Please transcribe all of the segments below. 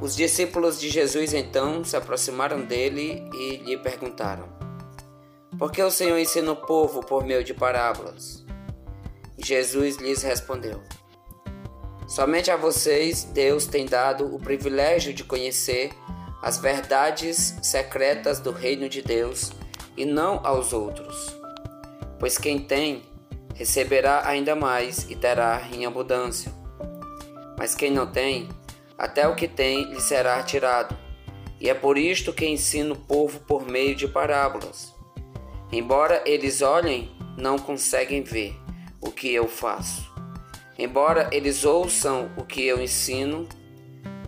Os discípulos de Jesus então se aproximaram dele e lhe perguntaram: Por que o Senhor ensina o povo por meio de parábolas? Jesus lhes respondeu: Somente a vocês Deus tem dado o privilégio de conhecer as verdades secretas do reino de Deus e não aos outros. Pois quem tem, receberá ainda mais e terá em abundância. Mas quem não tem, até o que tem lhe será tirado. E é por isto que ensino o povo por meio de parábolas. Embora eles olhem, não conseguem ver o que eu faço. Embora eles ouçam o que eu ensino,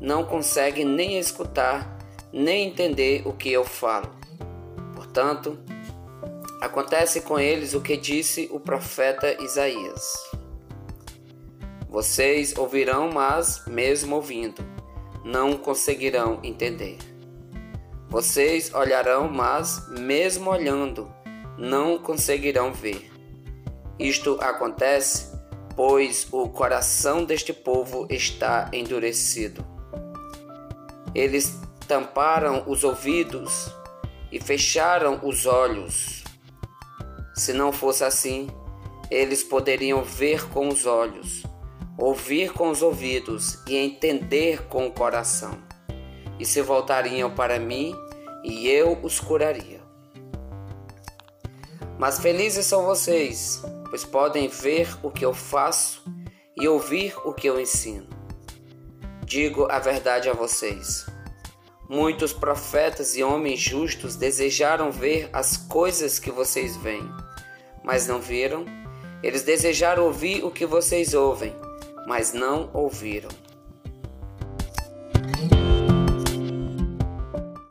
não conseguem nem escutar, nem entender o que eu falo. Portanto, acontece com eles o que disse o profeta Isaías. Vocês ouvirão, mas, mesmo ouvindo, não conseguirão entender. Vocês olharão, mas, mesmo olhando, não conseguirão ver. Isto acontece pois o coração deste povo está endurecido. Eles tamparam os ouvidos e fecharam os olhos. Se não fosse assim, eles poderiam ver com os olhos, ouvir com os ouvidos e entender com o coração, e se voltariam para mim e eu os curaria. Mas felizes são vocês pois podem ver o que eu faço e ouvir o que eu ensino. Digo a verdade a vocês. Muitos profetas e homens justos desejaram ver as coisas que vocês veem, mas não viram. Eles desejaram ouvir o que vocês ouvem, mas não ouviram.